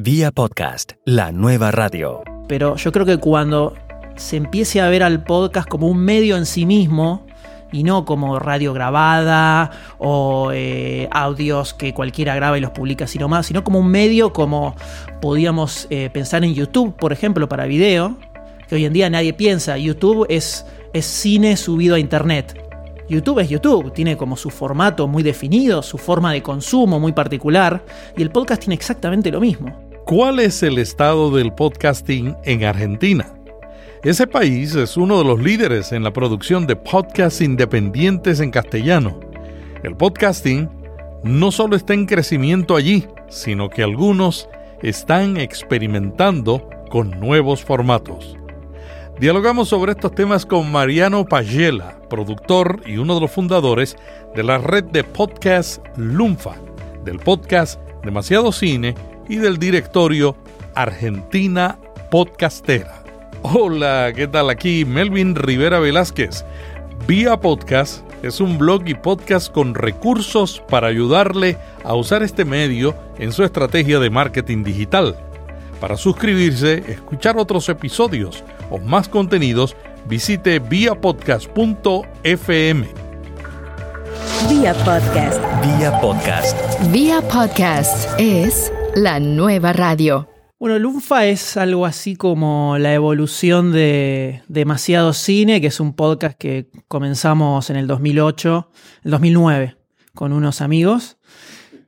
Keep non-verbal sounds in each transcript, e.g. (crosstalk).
Vía podcast, la nueva radio. Pero yo creo que cuando se empiece a ver al podcast como un medio en sí mismo, y no como radio grabada o eh, audios que cualquiera graba y los publica así nomás, sino como un medio como podíamos eh, pensar en YouTube, por ejemplo, para video, que hoy en día nadie piensa. YouTube es, es cine subido a Internet. YouTube es YouTube, tiene como su formato muy definido, su forma de consumo muy particular, y el podcast tiene exactamente lo mismo. ¿Cuál es el estado del podcasting en Argentina? Ese país es uno de los líderes en la producción de podcasts independientes en castellano. El podcasting no solo está en crecimiento allí, sino que algunos están experimentando con nuevos formatos. Dialogamos sobre estos temas con Mariano Pagela, productor y uno de los fundadores de la red de podcast Lunfa, del podcast Demasiado Cine y del directorio Argentina Podcastera. Hola, ¿qué tal? Aquí Melvin Rivera Velázquez. Vía Podcast es un blog y podcast con recursos para ayudarle a usar este medio en su estrategia de marketing digital. Para suscribirse, escuchar otros episodios o más contenidos, visite viapodcast.fm. Vía Podcast. Vía podcast. Vía Podcast es la nueva radio. Bueno, Lunfa es algo así como la evolución de Demasiado Cine, que es un podcast que comenzamos en el 2008, el 2009, con unos amigos.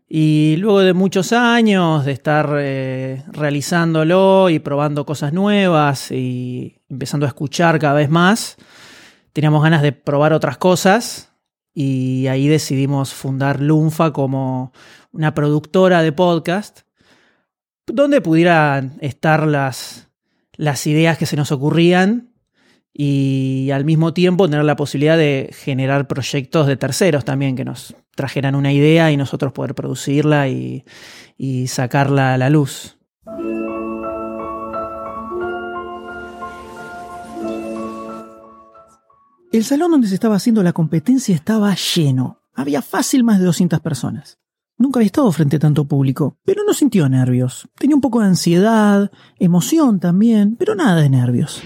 Y luego de muchos años de estar eh, realizándolo y probando cosas nuevas y empezando a escuchar cada vez más, teníamos ganas de probar otras cosas y ahí decidimos fundar Lunfa como una productora de podcast donde pudieran estar las, las ideas que se nos ocurrían y al mismo tiempo tener la posibilidad de generar proyectos de terceros también que nos trajeran una idea y nosotros poder producirla y, y sacarla a la luz. El salón donde se estaba haciendo la competencia estaba lleno. Había fácil más de 200 personas. Nunca había estado frente a tanto público, pero no sintió nervios. Tenía un poco de ansiedad, emoción también, pero nada de nervios.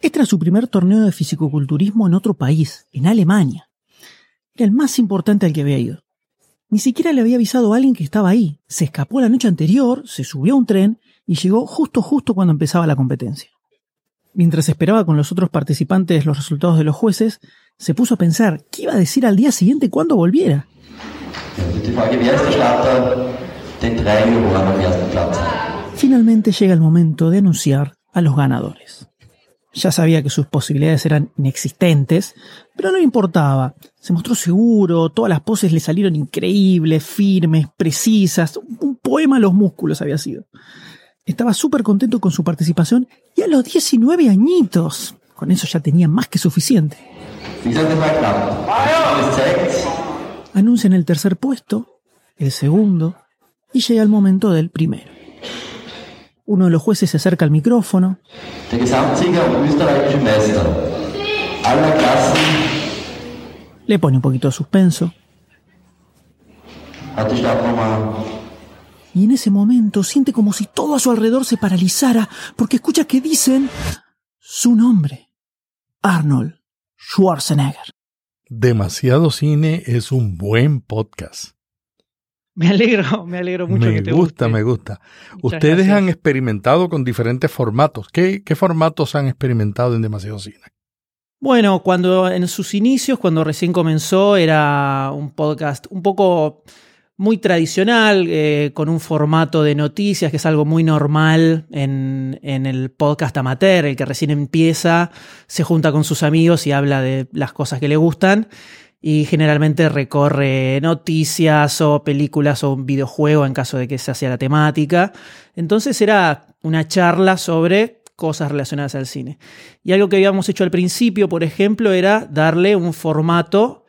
Este era su primer torneo de fisicoculturismo en otro país, en Alemania. Era el más importante al que había ido. Ni siquiera le había avisado a alguien que estaba ahí. Se escapó la noche anterior, se subió a un tren y llegó justo justo cuando empezaba la competencia. Mientras esperaba con los otros participantes los resultados de los jueces, se puso a pensar qué iba a decir al día siguiente cuando volviera. Finalmente llega el momento de anunciar a los ganadores. Ya sabía que sus posibilidades eran inexistentes, pero no le importaba. Se mostró seguro, todas las poses le salieron increíbles, firmes, precisas. Un poema a los músculos había sido. Estaba súper contento con su participación y a los 19 añitos. Con eso ya tenía más que suficiente. Anuncian el tercer puesto, el segundo, y llega el momento del primero. Uno de los jueces se acerca al micrófono. Le pone un poquito de suspenso. Y en ese momento siente como si todo a su alrededor se paralizara porque escucha que dicen su nombre. Arnold Schwarzenegger. Demasiado cine es un buen podcast. Me alegro, me alegro mucho me que te gusta, guste. me gusta. Muchas Ustedes gracias. han experimentado con diferentes formatos. ¿Qué, ¿Qué formatos han experimentado en Demasiado Cine? Bueno, cuando en sus inicios, cuando recién comenzó, era un podcast un poco muy tradicional, eh, con un formato de noticias, que es algo muy normal en, en el podcast amateur, el que recién empieza, se junta con sus amigos y habla de las cosas que le gustan. Y generalmente recorre noticias o películas o un videojuego en caso de que se hacía la temática. Entonces era una charla sobre cosas relacionadas al cine. Y algo que habíamos hecho al principio, por ejemplo, era darle un formato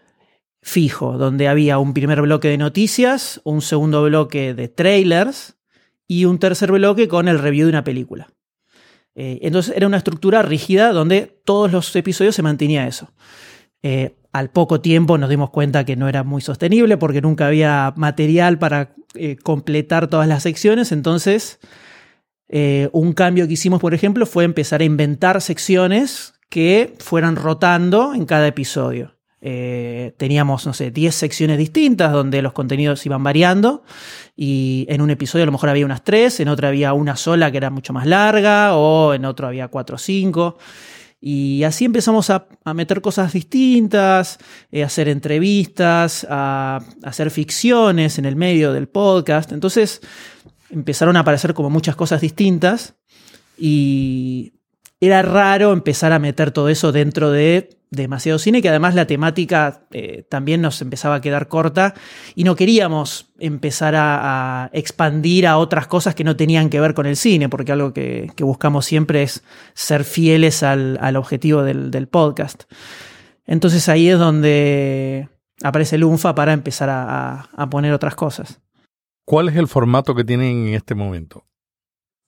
fijo, donde había un primer bloque de noticias, un segundo bloque de trailers y un tercer bloque con el review de una película. Eh, entonces era una estructura rígida donde todos los episodios se mantenía eso. Eh, al poco tiempo nos dimos cuenta que no era muy sostenible porque nunca había material para eh, completar todas las secciones, entonces un cambio que hicimos, por ejemplo, fue empezar a inventar secciones que fueran rotando en cada episodio. Eh, teníamos, no sé, 10 secciones distintas donde los contenidos iban variando y en un episodio a lo mejor había unas 3, en otro había una sola que era mucho más larga o en otro había 4 o 5. Y así empezamos a, meter cosas distintas, eh, a hacer entrevistas, a, hacer ficciones en el medio del podcast. Entonces empezaron a aparecer como muchas cosas distintas y era raro empezar a meter todo eso dentro de demasiado cine, que además la temática eh, también nos empezaba a quedar corta y no queríamos empezar a, expandir a otras cosas que no tenían que ver con el cine, porque algo que, buscamos siempre es ser fieles al, objetivo del, podcast. Entonces ahí es donde aparece Lunfa para empezar a, a poner otras cosas. ¿Cuál es el formato que tienen en este momento?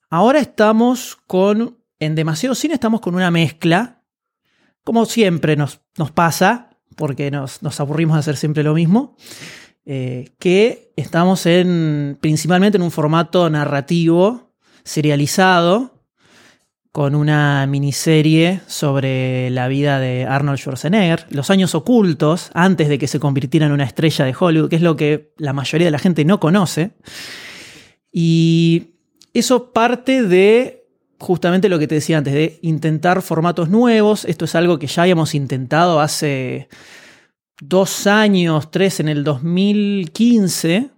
Ahora estamos con, en demasiado cine estamos con una mezcla como siempre nos, pasa, porque nos, aburrimos de hacer siempre lo mismo, eh, que estamos en, principalmente en un formato narrativo, serializado, con una miniserie sobre la vida de Arnold Schwarzenegger, los años ocultos, antes de que se convirtiera en una estrella de Hollywood, que es lo que la mayoría de la gente no conoce. Y eso parte de justamente lo que te decía antes, de intentar formatos nuevos. Esto es algo que ya habíamos intentado hace dos años, tres, en el 2015,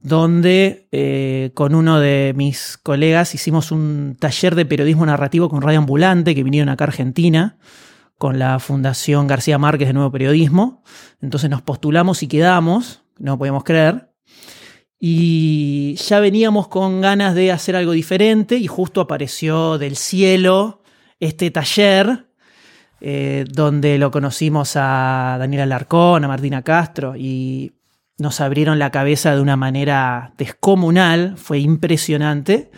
donde eh, con uno de mis colegas hicimos un taller de periodismo narrativo con Radio Ambulante, que vinieron acá a Argentina, con la Fundación García Márquez de Nuevo Periodismo. Entonces nos postulamos y quedamos, no podíamos creer. Y ya veníamos con ganas de hacer algo diferente y justo apareció del cielo este taller eh, donde lo conocimos a Daniela Alarcón, a Martina Castro y nos abrieron la cabeza de una manera descomunal, fue impresionante.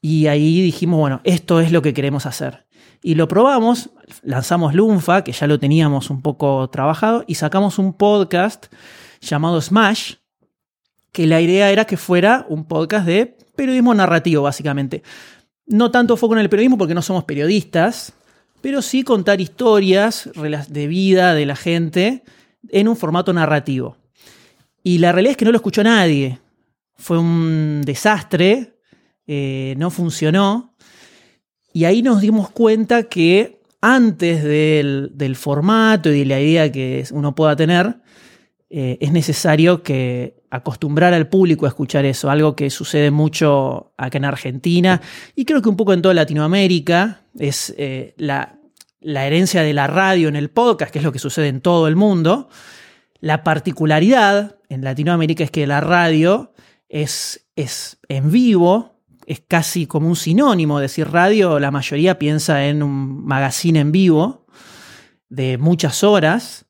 Y ahí dijimos, bueno, esto es lo que queremos hacer. Y lo probamos, lanzamos Lunfa, que ya lo teníamos un poco trabajado, y sacamos un podcast llamado Smash, que la idea era que fuera un podcast de periodismo narrativo, básicamente. No tanto foco en el periodismo porque no somos periodistas, pero sí contar historias de vida de la gente en un formato narrativo. Y la realidad es que no lo escuchó nadie. Fue un desastre, eh, no funcionó. Y ahí nos dimos cuenta que antes del, del formato y de la idea que uno pueda tener, eh, es necesario que acostumbrar al público a escuchar eso, algo que sucede mucho acá en Argentina y creo que un poco en toda Latinoamérica, es eh, la, herencia de la radio en el podcast, que es lo que sucede en todo el mundo. La particularidad en Latinoamérica es que la radio es, es en vivo, es casi como un sinónimo decir radio, la mayoría piensa en un magazine en vivo de muchas horas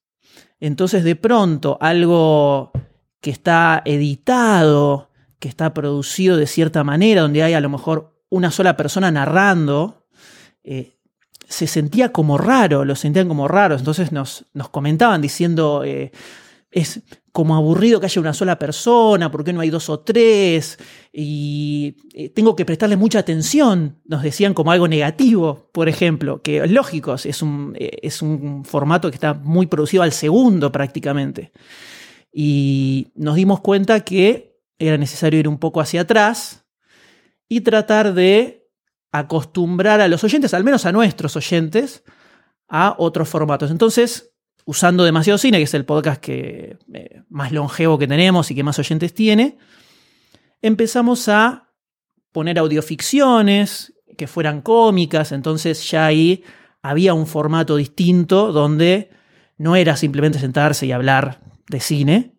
entonces de pronto algo que está editado, que está producido de cierta manera, donde hay a lo mejor una sola persona narrando, eh, se sentía como raro, lo sentían como raros. Entonces nos, comentaban diciendo, eh, es como aburrido que haya una sola persona, ¿por qué no hay dos o tres? Y eh, tengo que prestarle mucha atención, nos decían como algo negativo, por ejemplo, que es lógico, es un, eh, es un formato que está muy producido al segundo prácticamente. Y nos dimos cuenta que era necesario ir un poco hacia atrás y tratar de acostumbrar a los oyentes, al menos a nuestros oyentes, a otros formatos. Entonces, usando demasiado cine, que es el podcast que, eh, más longevo que tenemos y que más oyentes tiene, empezamos a poner audioficciones que fueran cómicas, entonces ya ahí había un formato distinto donde no era simplemente sentarse y hablar de cine,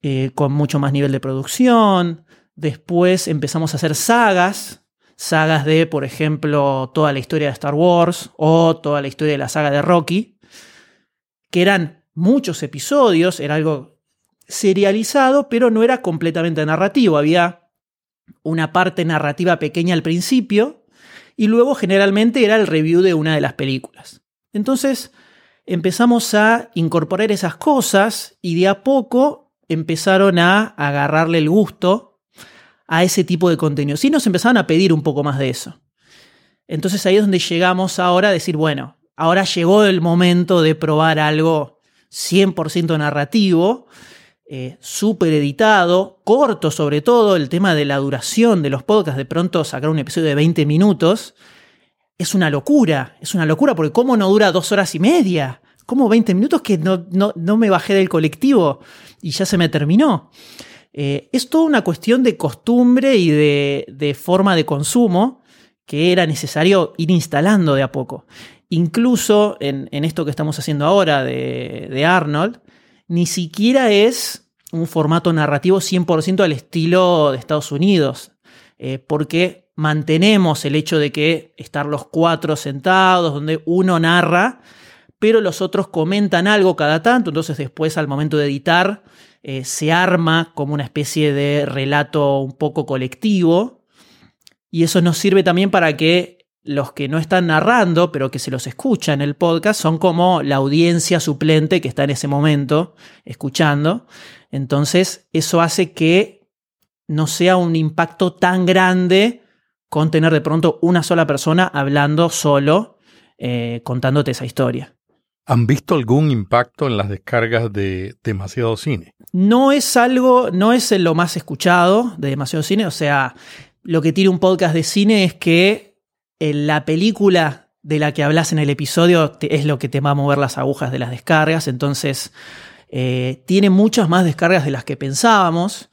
eh, con mucho más nivel de producción. Después empezamos a hacer sagas, sagas de, por ejemplo, toda la historia de Star Wars o toda la historia de la saga de Rocky, que eran muchos episodios, era algo serializado, pero no era completamente narrativo. Había una parte narrativa pequeña al principio y luego generalmente era el review de una de las películas. Entonces empezamos a incorporar esas cosas y de a poco empezaron a agarrarle el gusto a ese tipo de contenido. Sí nos empezaron a pedir un poco más de eso. Entonces ahí es donde llegamos ahora a decir, bueno, ahora llegó el momento de probar algo 100% narrativo, eh, súper editado, corto sobre todo, el tema de la duración de los podcasts, de pronto sacar un episodio de 20 minutos, es una locura, es una locura, porque ¿cómo no dura dos horas y media? ¿Cómo 20 minutos que no, no, me bajé del colectivo y ya se me terminó? Eh, es toda una cuestión de costumbre y de, forma de consumo que era necesario ir instalando de a poco. Incluso en, esto que estamos haciendo ahora de, Arnold, ni siquiera es un formato narrativo 100% al estilo de Estados Unidos, eh, porque mantenemos el hecho de que estar los cuatro sentados, donde uno narra, pero los otros comentan algo cada tanto, entonces después al momento de editar eh, se arma como una especie de relato un poco colectivo, y eso nos sirve también para que los que no están narrando, pero que se los escucha en el podcast, son como la audiencia suplente que está en ese momento escuchando. Entonces, eso hace que no sea un impacto tan grande con tener de pronto una sola persona hablando solo, eh, contándote esa historia. ¿Han visto algún impacto en las descargas de demasiado cine? No es algo, no es lo más escuchado de demasiado cine. O sea, lo que tiene un podcast de cine es que la película de la que hablas en el episodio es lo que te va a mover las agujas de las descargas. Entonces, eh, tiene muchas más descargas de las que pensábamos.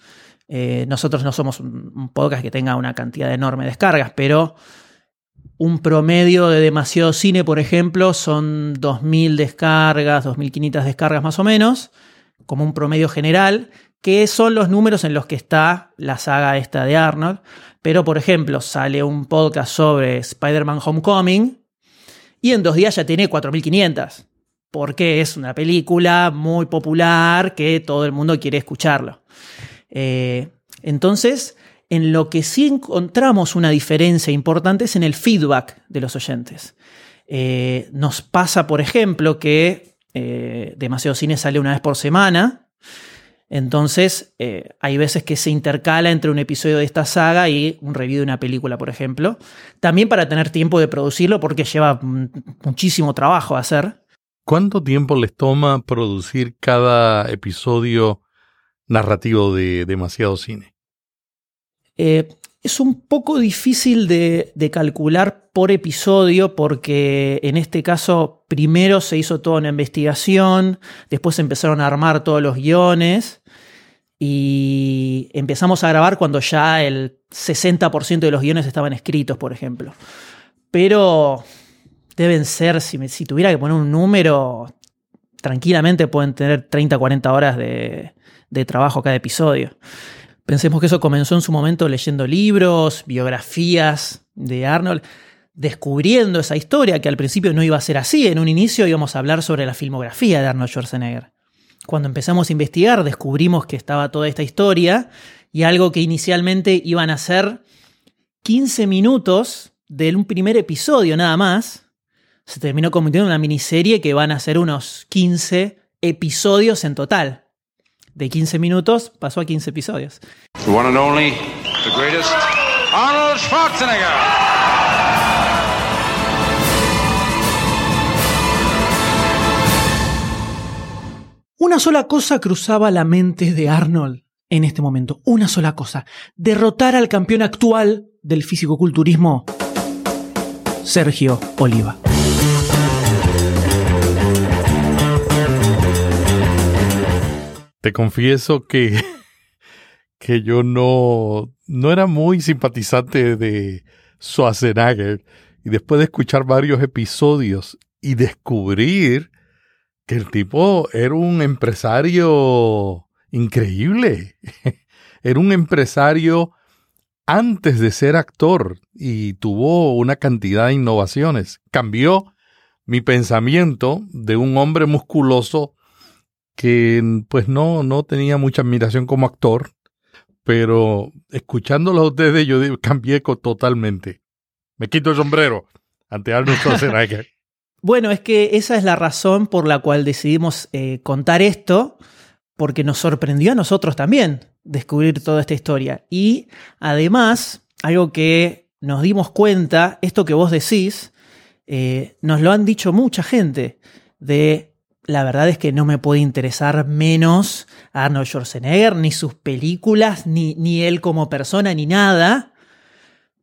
Eh, nosotros no somos un, podcast que tenga una cantidad enorme de descargas, pero un promedio de demasiado cine, por ejemplo, son 2.000 descargas, 2.500 descargas más o menos, como un promedio general, que son los números en los que está la saga esta de Arnold. Pero, por ejemplo, sale un podcast sobre Spider-Man Homecoming y en dos días ya tiene 4.500, porque es una película muy popular que todo el mundo quiere escucharlo. Eh, entonces, en lo que sí encontramos una diferencia importante es en el feedback de los oyentes. Eh, nos pasa, por ejemplo, que eh, Demasiado Cine sale una vez por semana. Entonces, hay veces que se intercala entre un episodio de esta saga y un review de una película, por ejemplo. También para tener tiempo de producirlo, porque lleva muchísimo trabajo hacer. ¿Cuánto tiempo les toma producir cada episodio narrativo de demasiado cine? Eh, es un poco difícil de, calcular por episodio porque en este caso primero se hizo toda una investigación, después empezaron a armar todos los guiones y empezamos a grabar cuando ya el 60% de los guiones estaban escritos, por ejemplo. Pero deben ser, si, si tuviera que poner un número, tranquilamente pueden tener 30, 40 horas de trabajo cada episodio. Pensemos que eso comenzó en su momento leyendo libros, biografías de Arnold, descubriendo esa historia que al principio no iba a ser así. En un inicio íbamos a hablar sobre la filmografía de Arnold Schwarzenegger. Cuando empezamos a investigar descubrimos que estaba toda esta historia y algo que inicialmente iban a ser 15 minutos de un primer episodio nada más, se terminó convirtiendo en una miniserie que van a ser unos 15 episodios en total de 15 minutos pasó a 15 episodios. Arnold Schwarzenegger. Una sola cosa cruzaba la mente de Arnold en este momento. Una sola cosa. Derrotar al campeón actual del fisicoculturismo, Sergio Oliva. Te confieso que, (laughs) que yo no, no era muy simpatizante de Schwarzenegger. Y después de escuchar varios episodios y descubrir que el tipo era un empresario increíble. (laughs) era un empresario antes de ser actor y tuvo una cantidad de innovaciones. Cambió mi pensamiento de un hombre musculoso que pues no, no tenía mucha admiración como actor, pero escuchándolo a ustedes yo cambié totalmente. Me quito el sombrero ante Arnold (laughs) Schwarzenegger. bueno, es que esa es la razón por la cual decidimos eh, contar esto, porque nos sorprendió a nosotros también descubrir toda esta historia. Y además, algo que nos dimos cuenta, esto que vos decís, eh, nos lo han dicho mucha gente, de la verdad es que no me puede interesar menos Arnold Schwarzenegger, ni sus películas, ni, ni él como persona, ni nada,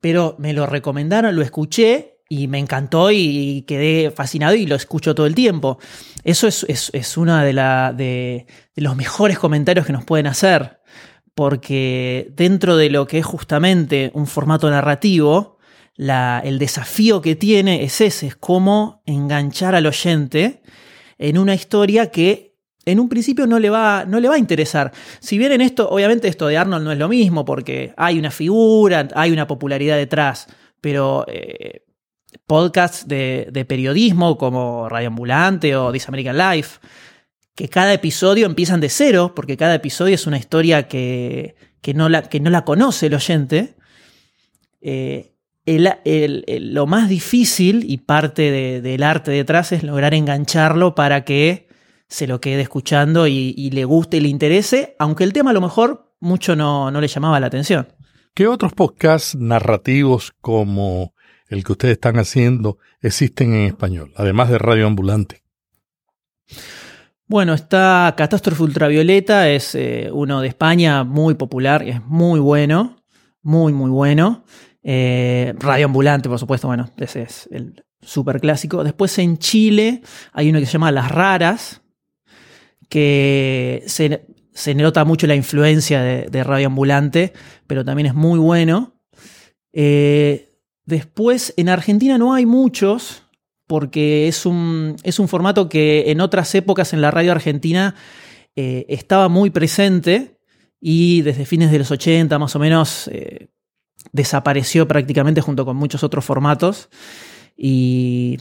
pero me lo recomendaron, lo escuché y me encantó y quedé fascinado y lo escucho todo el tiempo. Eso es, es, uno de, de, los mejores comentarios que nos pueden hacer, porque dentro de lo que es justamente un formato narrativo, la, el desafío que tiene es ese, es cómo enganchar al oyente en una historia que en un principio no le, va, no le va a interesar. Si bien en esto, obviamente esto de Arnold no es lo mismo, porque hay una figura, hay una popularidad detrás, pero eh, podcasts de, periodismo como Radio Ambulante o This American Life, que cada episodio empiezan de cero, porque cada episodio es una historia que, no, la, que no, la, conoce el oyente. Eh, lo más difícil y parte del arte detrás es lograr engancharlo para que se lo quede escuchando y, le guste y le interese, aunque el tema a lo mejor mucho no, no le llamaba la atención. ¿Qué otros podcasts narrativos como el que ustedes están haciendo existen en español, además de Radio Ambulante? Bueno, está Catástrofe Ultravioleta, es eh, uno de España muy popular, es muy bueno, muy, muy bueno. Eh, Radio Ambulante, por supuesto, bueno, ese es el súper clásico. Después en Chile hay uno que se llama Las Raras, que se, nota mucho la influencia de, Radio Ambulante, pero también es muy bueno. Eh, Después, en Argentina no hay muchos, porque es un, es un formato que en otras épocas en la radio argentina eh, estaba muy presente y desde fines de los 80 más o menos desapareció prácticamente junto con muchos otros formatos. Y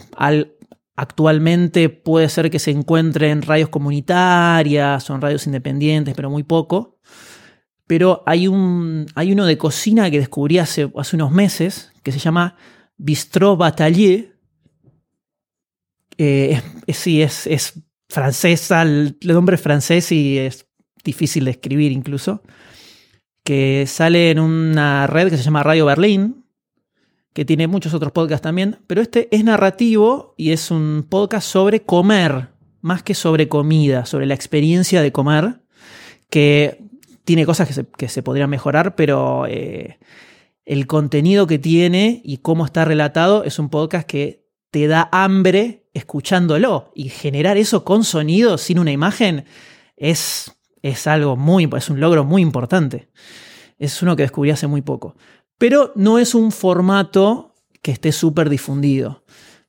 actualmente puede ser que se encuentre en radios comunitarias o en radios independientes, pero muy poco. Pero hay, un, hay uno de cocina que descubrí hace, hace unos meses, que se llama Bistrot Batelier. Eh, sí, es, es francesa, el, nombre es francés y es difícil de escribir incluso. Que sale en una red que se llama Radio Berlín, que tiene muchos otros podcasts también, pero este es narrativo y es un podcast sobre comer, más que sobre comida, sobre la experiencia de comer, que tiene cosas que se, que se podrían mejorar, pero eh, el contenido que tiene y cómo está relatado es un podcast que te da hambre escuchándolo y generar eso con sonido, sin una imagen, es, es algo muy, es un logro muy importante. Es uno que descubrí hace muy poco. Pero no es un formato que esté súper difundido.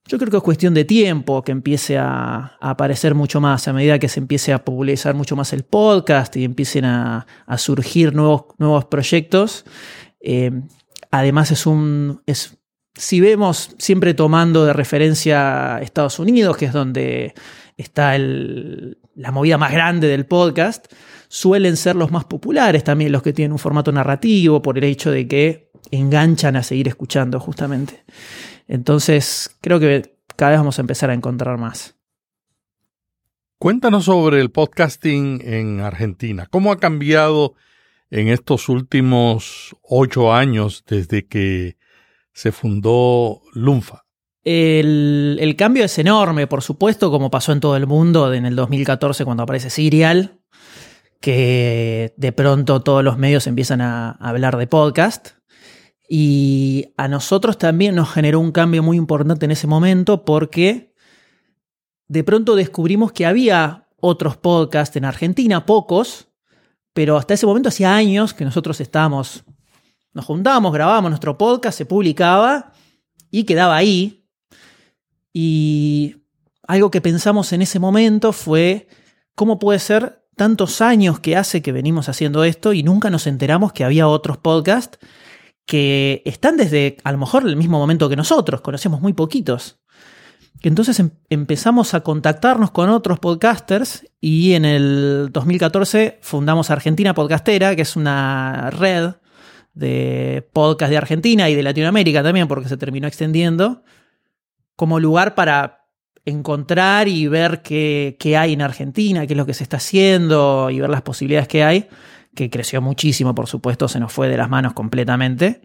Yo creo que es cuestión de tiempo que empiece a, aparecer mucho más, a medida que se empiece a popularizar mucho más el podcast y empiecen a, surgir nuevos, nuevos proyectos. Eh, Además es un... Es, si vemos siempre tomando de referencia Estados Unidos, que es donde está la movida más grande del podcast, suelen ser los más populares también los que tienen un formato narrativo por el hecho de que enganchan a seguir escuchando justamente. Entonces creo que cada vez vamos a empezar a encontrar más. Cuéntanos sobre el podcasting en Argentina. ¿Cómo ha cambiado en estos últimos ocho años desde que se fundó Lunfa? El, cambio es enorme, por supuesto, como pasó en todo el mundo en el 2014 cuando aparece Serial, que de pronto todos los medios empiezan a, hablar de podcast. Y a nosotros también nos generó un cambio muy importante en ese momento porque de pronto descubrimos que había otros podcasts en Argentina, pocos, pero hasta ese momento hacía años que nosotros estábamos, nos juntábamos, grabábamos nuestro podcast, se publicaba y quedaba ahí. Y algo que pensamos en ese momento fue cómo puede ser tantos años que hace que venimos haciendo esto y nunca nos enteramos que había otros podcasts que están desde a lo mejor el mismo momento que nosotros, conocemos muy poquitos. Entonces em, empezamos a contactarnos con otros podcasters y en el 2014 fundamos Argentina Podcastera, que es una red de podcast de Argentina y de Latinoamérica también, porque se terminó extendiendo, como lugar para encontrar y ver qué, qué, hay en Argentina, qué es lo que se está haciendo y ver las posibilidades que hay, que creció muchísimo, por supuesto, se nos fue de las manos completamente.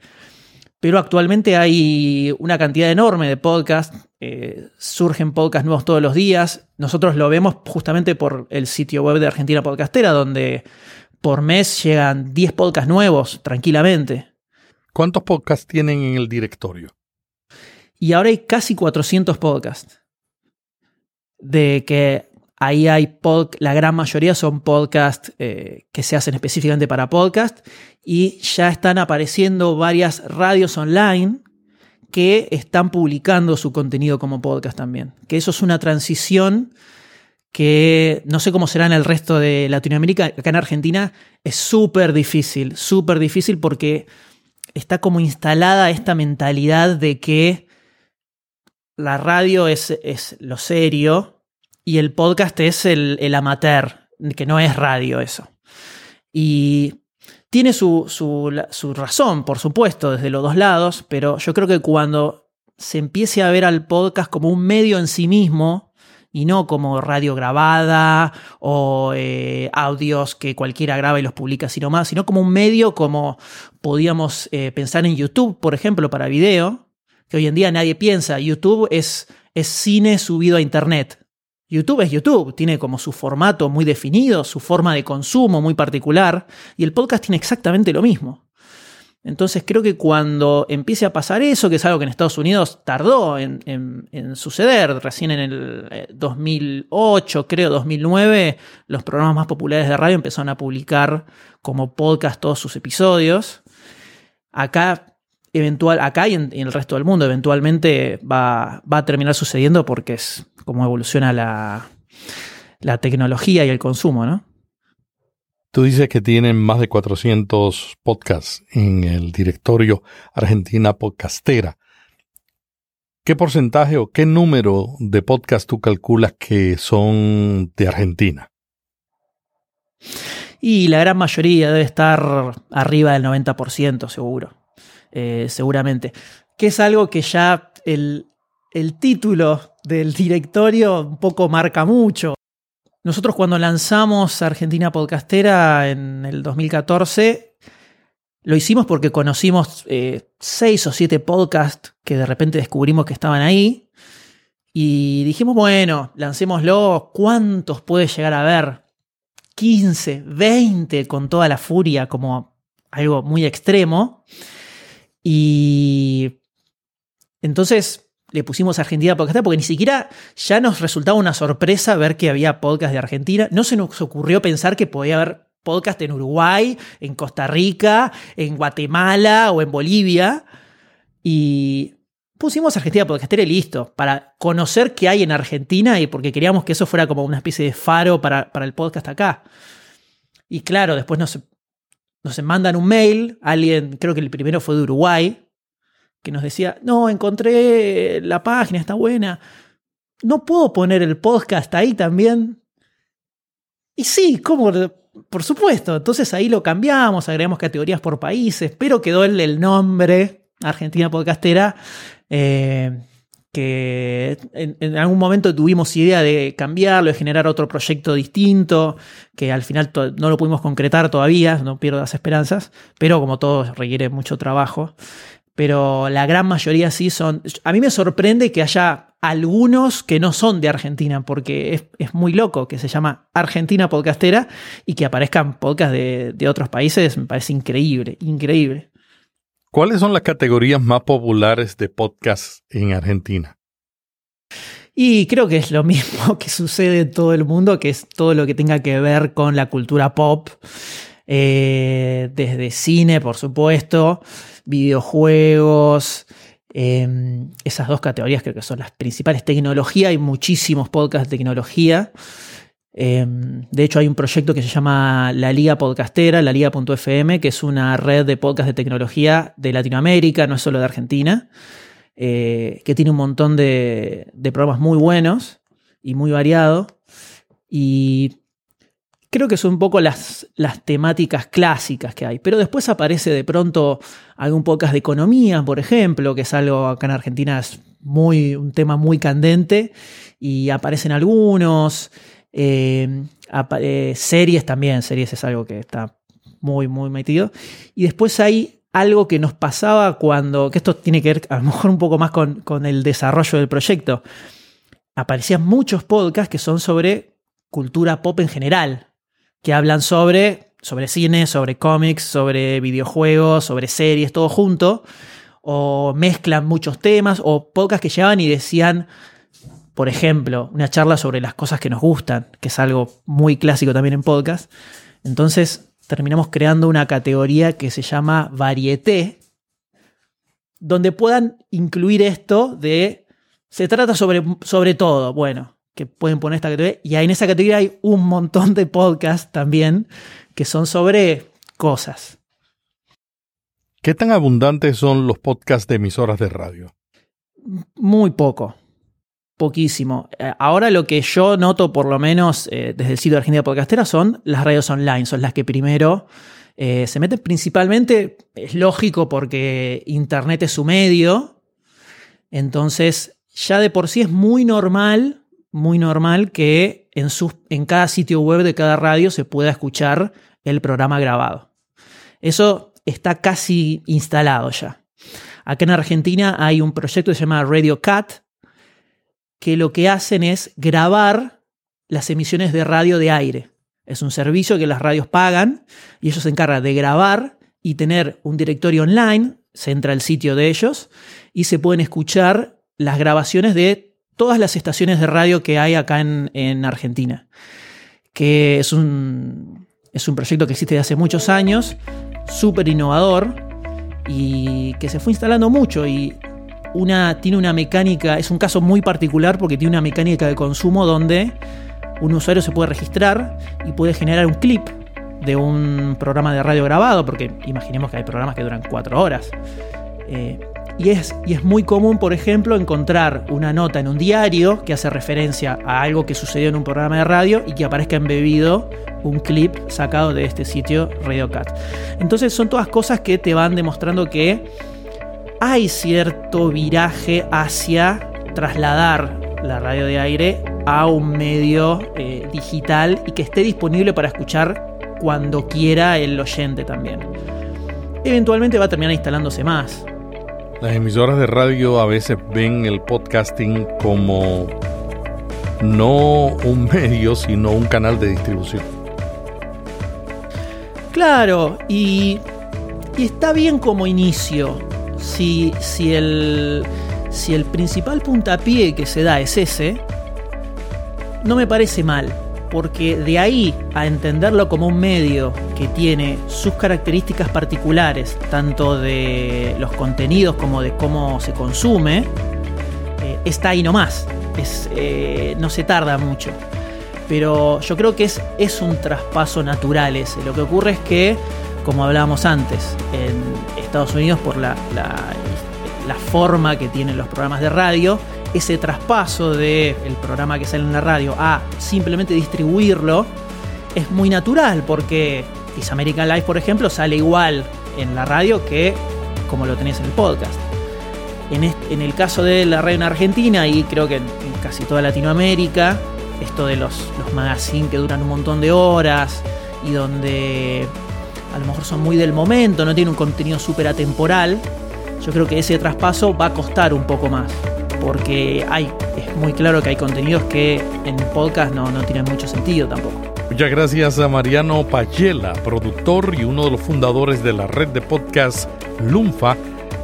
Pero actualmente hay una cantidad enorme de podcasts, eh, surgen podcasts nuevos todos los días. Nosotros lo vemos justamente por el sitio web de Argentina Podcastera, donde por mes llegan 10 podcasts nuevos tranquilamente. ¿Cuántos podcasts tienen en el directorio? Y ahora hay casi 400 podcasts. De que ahí hay la gran mayoría son podcasts eh, que se hacen específicamente para podcast y ya están apareciendo varias radios online que están publicando su contenido como podcast también. Que eso es una transición que no sé cómo será en el resto de Latinoamérica, acá en Argentina es súper difícil, súper difícil porque está como instalada esta mentalidad de que la radio es, es lo serio y el podcast es el, el, amateur, que no es radio eso. Y tiene su, su, su razón, por supuesto, desde los dos lados, pero yo creo que cuando se empiece a ver al podcast como un medio en sí mismo, y no como radio grabada o eh, audios que cualquiera graba y los publica sino más, sino como un medio como podíamos eh, pensar en YouTube, por ejemplo, para video, que hoy en día nadie piensa. YouTube es, cine subido a Internet. YouTube es YouTube, tiene como su formato muy definido, su forma de consumo muy particular, y el podcast tiene exactamente lo mismo. Entonces creo que cuando empiece a pasar eso, que es algo que en Estados Unidos tardó en, suceder, recién en el 2008, eh, creo, 2009, los programas más populares de radio empezaron a publicar como podcast todos sus episodios. Acá, eventual, acá y en, el resto del mundo eventualmente va, va, a terminar sucediendo porque es como evoluciona la, la tecnología y el consumo, ¿no? Tú dices que tienen más de 400 podcasts en el directorio Argentina Podcastera. ¿Qué porcentaje o qué número de podcasts tú calculas que son de Argentina? Y la gran mayoría debe estar arriba del 90%, seguro. Eh, seguramente. Que es algo que ya el, el título del directorio un poco marca mucho. Nosotros cuando lanzamos Argentina Podcastera en el 2014, lo hicimos porque conocimos eh, seis o siete podcasts que de repente descubrimos que estaban ahí. Y dijimos, bueno, lancémoslo. ¿Cuántos puede llegar a haber? 15, 20 con toda la furia, como algo muy extremo. Y entonces le pusimos Argentina Podcast porque ni siquiera ya nos resultaba una sorpresa ver que había podcast de Argentina. No se nos ocurrió pensar que podía haber podcast en Uruguay, en Costa Rica, en Guatemala o en Bolivia. Y pusimos Argentina Podcastera y listo, para conocer qué hay en Argentina y porque queríamos que eso fuera como una especie de faro para, para el podcast acá. Y claro, después nos, nos mandan un mail, alguien, creo que el primero fue de Uruguay, que nos decía, no, encontré la página, está buena. ¿No puedo poner el podcast ahí también? Y sí, ¿cómo? Por supuesto. Entonces ahí lo cambiamos, agregamos categorías por países, pero quedó el, el nombre Argentina Podcastera. Eh, que en, algún momento tuvimos idea de cambiarlo, de generar otro proyecto distinto, que al final no lo pudimos concretar todavía, no pierdo las esperanzas, pero como todo requiere mucho trabajo pero la gran mayoría sí son... A mí me sorprende que haya algunos que no son de Argentina, porque es, muy loco que se llama Argentina Podcastera y que aparezcan podcasts de, de otros países, me parece increíble, increíble. ¿Cuáles son las categorías más populares de podcasts en Argentina? Y creo que es lo (laughs) mismo que sucede en todo el mundo, que es todo lo que tenga que ver con la cultura pop, eh, desde cine, por supuesto, videojuegos, em, esas dos categorías creo que son las principales. Tecnología, hay muchísimos podcasts de tecnología. Em, de hecho, hay un proyecto que se llama La Liga Podcastera, la Liga.fm, que es una red de podcasts de tecnología de Latinoamérica, no es solo de Argentina, eh, que tiene un montón de, de programas muy buenos y muy variados. Y creo que son un poco las, las temáticas clásicas que hay. Pero después aparece de pronto algún podcast de economía, por ejemplo, que es algo acá en Argentina es muy, un tema muy candente. Y aparecen algunos. Eh, eh, series también, series es algo que está muy, muy metido. Y después hay algo que nos pasaba cuando, que esto tiene que ver a lo mejor un poco más con, con el desarrollo del proyecto. Aparecían muchos podcasts que son sobre cultura pop en general que hablan sobre, sobre cine, sobre cómics, sobre videojuegos, sobre series, todo junto, o mezclan muchos temas, o podcasts que llevaban y decían, por ejemplo, una charla sobre las cosas que nos gustan, que es algo muy clásico también en podcast. Entonces terminamos creando una categoría que se llama varieté, donde puedan incluir esto de, se trata sobre, sobre todo, bueno, que pueden poner esta categoría. Y en esa categoría hay un montón de podcasts también que son sobre cosas. ¿Qué tan abundantes son los podcasts de emisoras de radio? Muy poco. Poquísimo. Eh, ahora lo que yo noto, por lo menos eh, desde el sitio de Argentina Podcastera, son las radios online. Son las que primero eh, se meten principalmente. Es lógico porque Internet es su medio. Entonces, ya de por sí es muy normal muy normal que en, en cada sitio web de cada radio se pueda escuchar el programa grabado. Eso está casi instalado ya. Acá en Argentina hay un proyecto que se llama Radio Cat, que lo que hacen es grabar las emisiones de radio de aire. Es un servicio que las radios pagan y ellos se encargan de grabar y tener un directorio online, se entra al sitio de ellos y se pueden escuchar las grabaciones de todas las estaciones de radio que hay acá en, Argentina, que es un, es un proyecto que existe desde hace muchos años, súper innovador y que se fue instalando mucho y una, tiene una mecánica, es un caso muy particular porque tiene una mecánica de consumo donde un usuario se puede registrar y puede generar un clip de un programa de radio grabado, porque imaginemos que hay programas que duran cuatro horas. Eh, y es, y es muy común, por ejemplo, encontrar una nota en un diario que hace referencia a algo que sucedió en un programa de radio y que aparezca embebido un clip sacado de este sitio RadioCat. Entonces son todas cosas que te van demostrando que hay cierto viraje hacia trasladar la radio de aire a un medio eh, digital y que esté disponible para escuchar cuando quiera el oyente también. Eventualmente va a terminar instalándose más. Las emisoras de radio a veces ven el podcasting como no un (laughs) medio, sino un canal de distribución. Claro, y, está bien como inicio. Si, el principal puntapié que se da es ese, no me parece mal porque de ahí a entenderlo como un medio que tiene sus características particulares, tanto de los contenidos como de cómo se consume, eh, está ahí nomás. Es, eh, no se tarda mucho. Pero yo creo que es, es un traspaso natural ese. Lo que ocurre es que, como hablábamos antes, en Estados Unidos, por la, la forma que tienen los programas de radio, ese traspaso del programa que sale en la radio a simplemente distribuirlo es muy natural porque This American Life, por ejemplo, sale igual en la radio que como lo tenés en el podcast. En, el caso de la radio en Argentina y creo que en casi toda Latinoamérica, esto de los, los magazines que duran un montón de horas y donde a lo mejor son muy del momento, no tienen un contenido súper atemporal, yo creo que ese traspaso va a costar un poco más porque hay, es muy claro que hay contenidos que en podcast no, no tienen mucho sentido tampoco. Muchas gracias a Mariano Pachela, productor y uno de los fundadores de la red de podcast Lunfa,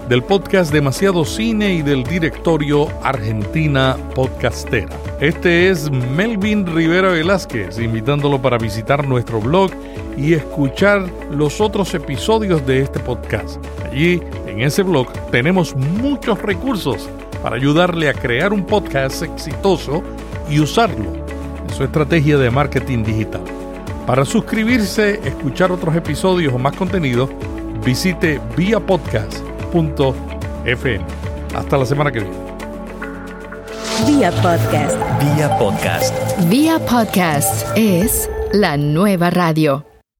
del podcast Demasiado Cine y del directorio Argentina Podcastera. Este es Melvin Rivera Velázquez, invitándolo para visitar nuestro blog y escuchar los otros episodios de este podcast. Allí, en ese blog, tenemos muchos recursos para ayudarle a crear un podcast exitoso y usarlo en su estrategia de marketing digital. Para suscribirse, escuchar otros episodios o más contenido, visite Hasta la semana que viene. Vía Podcast. Vía Podcast. Vía Podcast es la nueva radio.